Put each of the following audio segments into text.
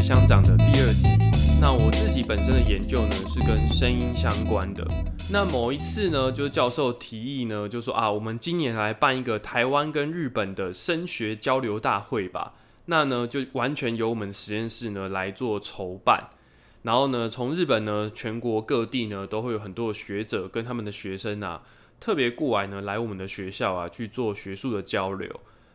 香港的第二集。那我自己本身的研究呢是跟声音相关的。那某一次呢，就是教授提议呢，就说啊，我们今年来办一个台湾跟日本的声学交流大会吧。那呢，就完全由我们实验室呢来做筹办。然后呢，从日本呢，全国各地呢，都会有很多学者跟他们的学生啊，特别过来呢，来我们的学校啊去做学术的交流。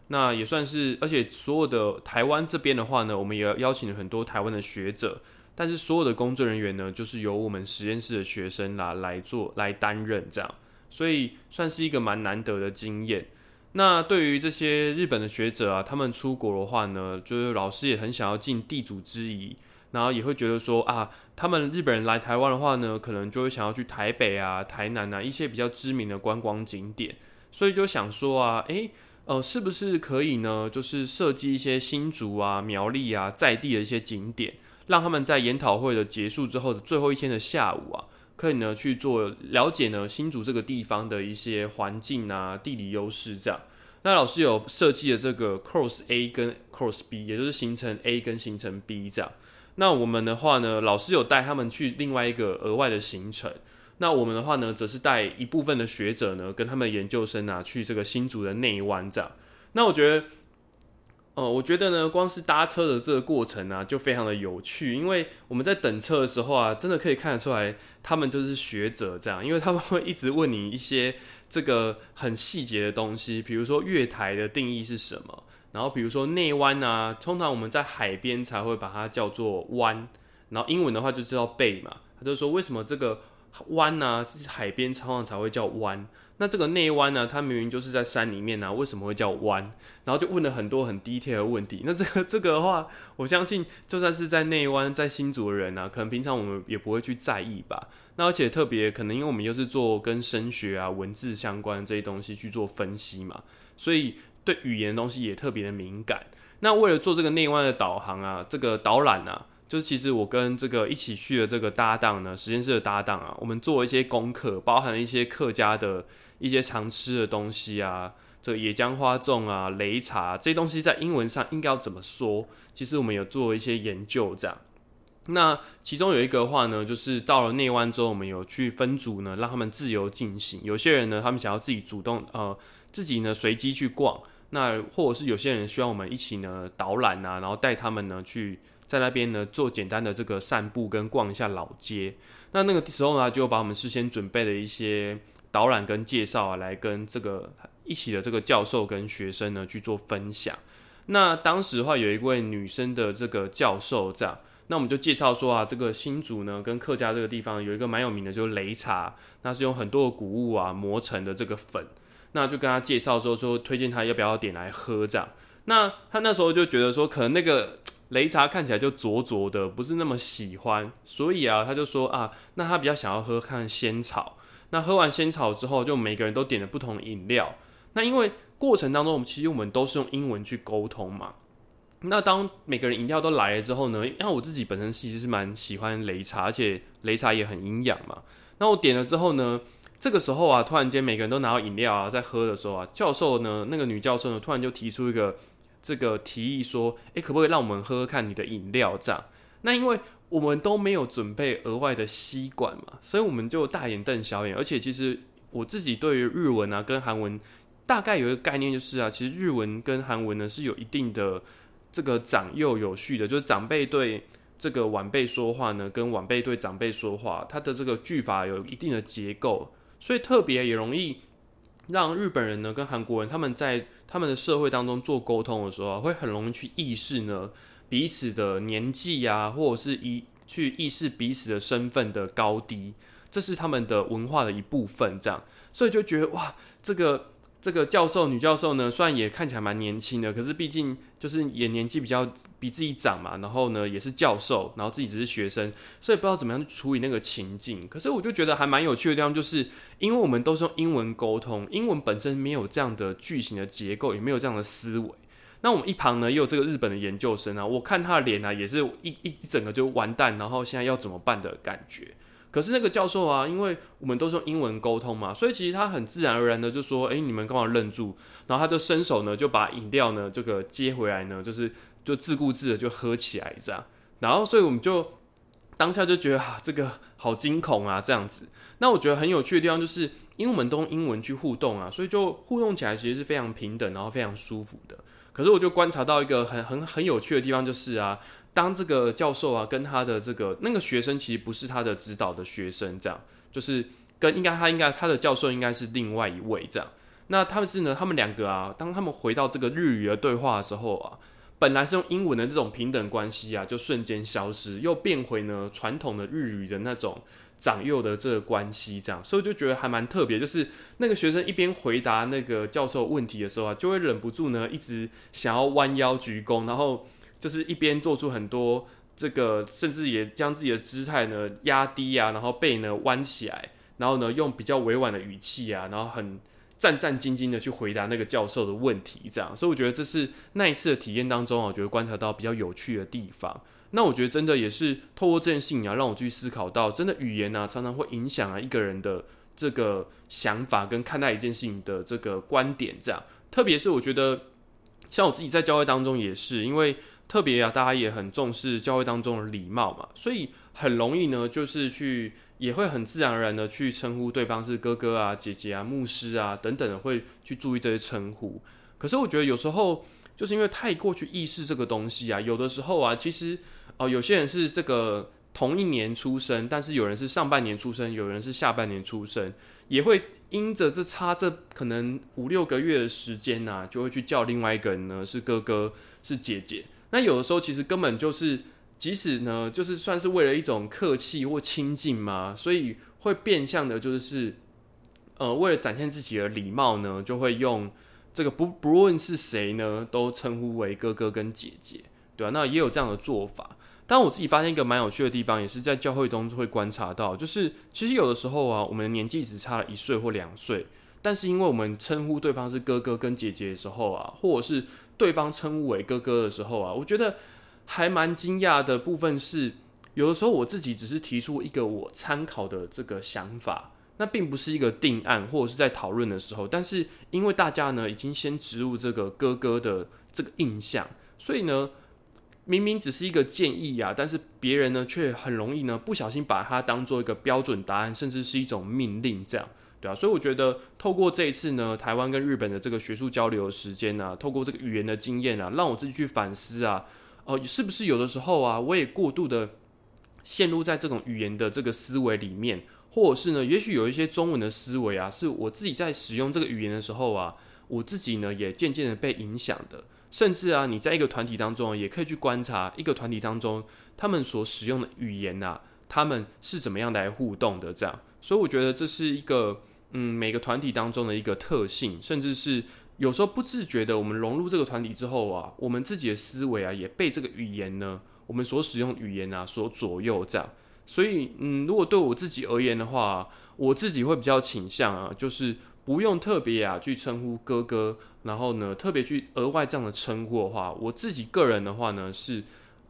那也算是，而且所有的台湾这边的话呢，我们也邀请了很多台湾的学者，但是所有的工作人员呢，就是由我们实验室的学生啦来做来担任这样，所以算是一个蛮难得的经验。那对于这些日本的学者啊，他们出国的话呢，就是老师也很想要尽地主之谊，然后也会觉得说啊，他们日本人来台湾的话呢，可能就会想要去台北啊、台南啊一些比较知名的观光景点，所以就想说啊，诶。呃，是不是可以呢？就是设计一些新竹啊、苗栗啊在地的一些景点，让他们在研讨会的结束之后的最后一天的下午啊，可以呢去做了解呢新竹这个地方的一些环境啊、地理优势这样。那老师有设计了这个 cross A 跟 cross B，也就是形成 A 跟形成 B 这样。那我们的话呢，老师有带他们去另外一个额外的行程。那我们的话呢，则是带一部分的学者呢，跟他们研究生啊，去这个新竹的内湾这样。那我觉得，呃，我觉得呢，光是搭车的这个过程啊，就非常的有趣，因为我们在等车的时候啊，真的可以看得出来，他们就是学者这样，因为他们会一直问你一些这个很细节的东西，比如说月台的定义是什么，然后比如说内湾啊，通常我们在海边才会把它叫做湾，然后英文的话就知道背嘛，他就说为什么这个。湾呢，是海边常常才会叫湾。那这个内湾呢，它明明就是在山里面呢，为什么会叫湾？然后就问了很多很 detail 的问题。那这个 这个的话，我相信就算是在内湾、在新竹的人呢，可能平常我们也不会去在意吧。那而且特别可能因为我们又是做跟声学啊、文字相关这些东西去做分析嘛，所以对语言的东西也特别的敏感。那为了做这个内湾的导航啊，这个导览啊。就是其实我跟这个一起去的这个搭档呢，实验室的搭档啊，我们做一些功课，包含了一些客家的一些常吃的东西啊，这野姜花粽啊、擂茶这些东西在英文上应该要怎么说？其实我们有做一些研究，这样。那其中有一个话呢，就是到了内湾之后，我们有去分组呢，让他们自由进行。有些人呢，他们想要自己主动呃，自己呢随机去逛，那或者是有些人需要我们一起呢导览啊，然后带他们呢去。在那边呢，做简单的这个散步跟逛一下老街。那那个时候呢，就把我们事先准备的一些导览跟介绍啊，来跟这个一起的这个教授跟学生呢去做分享。那当时的话，有一位女生的这个教授这样，那我们就介绍说啊，这个新竹呢跟客家这个地方有一个蛮有名的，就是擂茶，那是用很多的谷物啊磨成的这个粉。那就跟他介绍之后说，推荐他要不要点来喝这样。那他那时候就觉得说，可能那个。擂茶看起来就浊浊的，不是那么喜欢，所以啊，他就说啊，那他比较想要喝看仙草。那喝完仙草之后，就每个人都点了不同饮料。那因为过程当中，我们其实我们都是用英文去沟通嘛。那当每个人饮料都来了之后呢，因为我自己本身其实是蛮喜欢擂茶，而且擂茶也很营养嘛。那我点了之后呢，这个时候啊，突然间每个人都拿到饮料啊，在喝的时候啊，教授呢，那个女教授呢，突然就提出一个。这个提议说，诶，可不可以让我们喝喝看你的饮料？这样，那因为我们都没有准备额外的吸管嘛，所以我们就大眼瞪小眼。而且，其实我自己对于日文啊跟韩文大概有一个概念，就是啊，其实日文跟韩文呢是有一定的这个长幼有序的，就是长辈对这个晚辈说话呢，跟晚辈对长辈说话，它的这个句法有一定的结构，所以特别也容易。让日本人呢跟韩国人他们在他们的社会当中做沟通的时候，会很容易去意识呢彼此的年纪啊，或者是一去意识彼此的身份的高低，这是他们的文化的一部分。这样，所以就觉得哇，这个。这个教授女教授呢，虽然也看起来蛮年轻的，可是毕竟就是也年纪比较比自己长嘛。然后呢，也是教授，然后自己只是学生，所以不知道怎么样去处理那个情境。可是我就觉得还蛮有趣的地方，就是因为我们都是用英文沟通，英文本身没有这样的句型的结构，也没有这样的思维。那我们一旁呢，也有这个日本的研究生啊，我看他的脸啊，也是一一整个就完蛋，然后现在要怎么办的感觉。可是那个教授啊，因为我们都是用英文沟通嘛，所以其实他很自然而然的就说：“哎，你们干嘛愣住？”然后他就伸手呢，就把饮料呢这个接回来呢，就是就自顾自的就喝起来这样。然后所以我们就当下就觉得啊，这个好惊恐啊，这样子。那我觉得很有趣的地方就是，因为我们都用英文去互动啊，所以就互动起来其实是非常平等，然后非常舒服的。可是我就观察到一个很很很有趣的地方，就是啊，当这个教授啊跟他的这个那个学生其实不是他的指导的学生，这样就是跟应该他应该他的教授应该是另外一位这样。那他们是呢，他们两个啊，当他们回到这个日语的对话的时候啊，本来是用英文的这种平等关系啊，就瞬间消失，又变回呢传统的日语的那种。长幼的这个关系，这样，所以就觉得还蛮特别。就是那个学生一边回答那个教授问题的时候啊，就会忍不住呢，一直想要弯腰鞠躬，然后就是一边做出很多这个，甚至也将自己的姿态呢压低啊，然后背呢弯起来，然后呢用比较委婉的语气啊，然后很战战兢兢的去回答那个教授的问题，这样。所以我觉得这是那一次的体验当中啊，我觉得观察到比较有趣的地方。那我觉得真的也是透过这件事情啊，让我去思考到，真的语言啊，常常会影响啊一个人的这个想法跟看待一件事情的这个观点。这样，特别是我觉得，像我自己在教会当中也是，因为特别啊，大家也很重视教会当中的礼貌嘛，所以很容易呢，就是去也会很自然而然的去称呼对方是哥哥啊、姐姐啊、牧师啊等等的，会去注意这些称呼。可是我觉得有时候就是因为太过去意识这个东西啊，有的时候啊，其实。哦，有些人是这个同一年出生，但是有人是上半年出生，有人是下半年出生，也会因着这差这可能五六个月的时间呐，就会去叫另外一个人呢是哥哥是姐姐。那有的时候其实根本就是，即使呢就是算是为了一种客气或亲近嘛，所以会变相的就是，呃，为了展现自己的礼貌呢，就会用这个不不论是谁呢，都称呼为哥哥跟姐姐，对吧？那也有这样的做法。但我自己发现一个蛮有趣的地方，也是在教会中会观察到，就是其实有的时候啊，我们年纪只差了一岁或两岁，但是因为我们称呼对方是哥哥跟姐姐的时候啊，或者是对方称呼为哥哥的时候啊，我觉得还蛮惊讶的部分是，有的时候我自己只是提出一个我参考的这个想法，那并不是一个定案或者是在讨论的时候，但是因为大家呢已经先植入这个哥哥的这个印象，所以呢。明明只是一个建议呀，但是别人呢却很容易呢不小心把它当做一个标准答案，甚至是一种命令，这样对啊。所以我觉得透过这一次呢，台湾跟日本的这个学术交流的时间呢，透过这个语言的经验啊，让我自己去反思啊，哦，是不是有的时候啊，我也过度的陷入在这种语言的这个思维里面，或者是呢，也许有一些中文的思维啊，是我自己在使用这个语言的时候啊，我自己呢也渐渐的被影响的。甚至啊，你在一个团体当中，也可以去观察一个团体当中他们所使用的语言呐，他们是怎么样来互动的。这样，所以我觉得这是一个嗯，每个团体当中的一个特性，甚至是有时候不自觉的，我们融入这个团体之后啊，我们自己的思维啊，也被这个语言呢，我们所使用语言啊所左右。这样，所以嗯，如果对我自己而言的话，我自己会比较倾向啊，就是。不用特别啊去称呼哥哥，然后呢特别去额外这样的称呼的话，我自己个人的话呢，是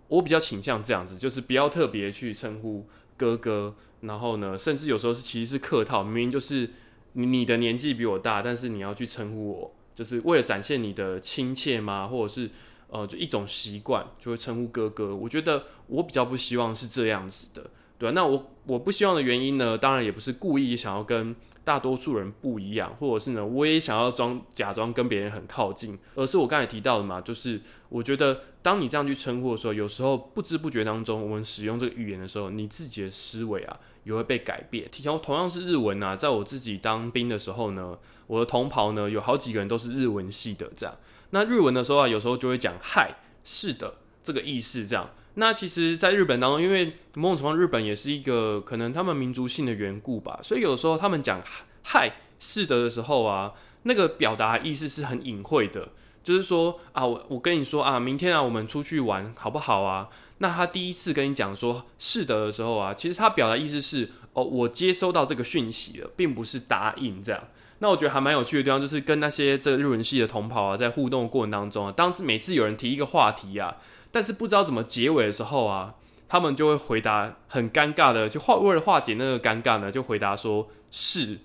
我比较倾向这样子，就是不要特别去称呼哥哥，然后呢，甚至有时候是其实是客套，明明就是你的年纪比我大，但是你要去称呼我，就是为了展现你的亲切吗？或者是呃就一种习惯就会称呼哥哥？我觉得我比较不希望是这样子的，对吧？那我我不希望的原因呢，当然也不是故意想要跟。大多数人不一样，或者是呢，我也想要装假装跟别人很靠近，而是我刚才提到的嘛，就是我觉得当你这样去称呼的时候，有时候不知不觉当中，我们使用这个语言的时候，你自己的思维啊也会被改变。同同样是日文啊，在我自己当兵的时候呢，我的同袍呢有好几个人都是日文系的，这样，那日文的时候啊，有时候就会讲嗨，是的，这个意思这样。那其实，在日本当中，因为某种程度日本也是一个可能他们民族性的缘故吧，所以有时候他们讲“嗨，是的”的时候啊，那个表达意思是很隐晦的，就是说啊，我我跟你说啊，明天啊，我们出去玩好不好啊？那他第一次跟你讲说“是的”的时候啊，其实他表达意思是哦，我接收到这个讯息了，并不是答应这样。那我觉得还蛮有趣的地方，就是跟那些这日文系的同袍啊，在互动的过程当中啊，当时每次有人提一个话题啊。但是不知道怎么结尾的时候啊，他们就会回答很尴尬的，就化为了化解那个尴尬呢，就回答说是，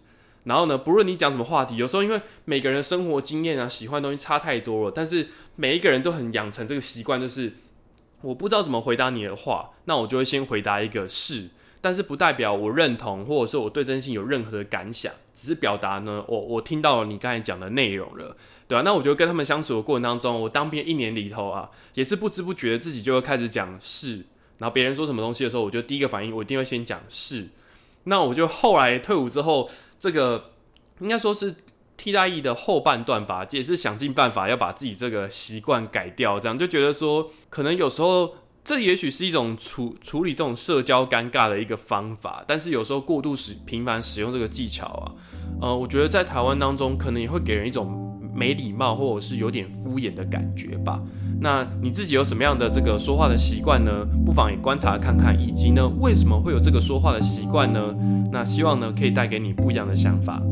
然后呢，不论你讲什么话题，有时候因为每个人的生活经验啊、喜欢的东西差太多了，但是每一个人都很养成这个习惯，就是我不知道怎么回答你的话，那我就会先回答一个是，但是不代表我认同或者是我对真心有任何的感想，只是表达呢，我我听到了你刚才讲的内容了，对啊，那我觉得跟他们相处的过程当中，我当兵一年里头啊，也是不知不觉自己就会开始讲是，然后别人说什么东西的时候，我就第一个反应我一定会先讲是，那我就后来退伍之后。这个应该说是替代役的后半段吧，也是想尽办法要把自己这个习惯改掉，这样就觉得说，可能有时候这也许是一种处处理这种社交尴尬的一个方法，但是有时候过度使频繁使用这个技巧啊，呃，我觉得在台湾当中可能也会给人一种没礼貌或者是有点敷衍的感觉吧。那你自己有什么样的这个说话的习惯呢？不妨也观察看看，以及呢，为什么会有这个说话的习惯呢？那希望呢，可以带给你不一样的想法。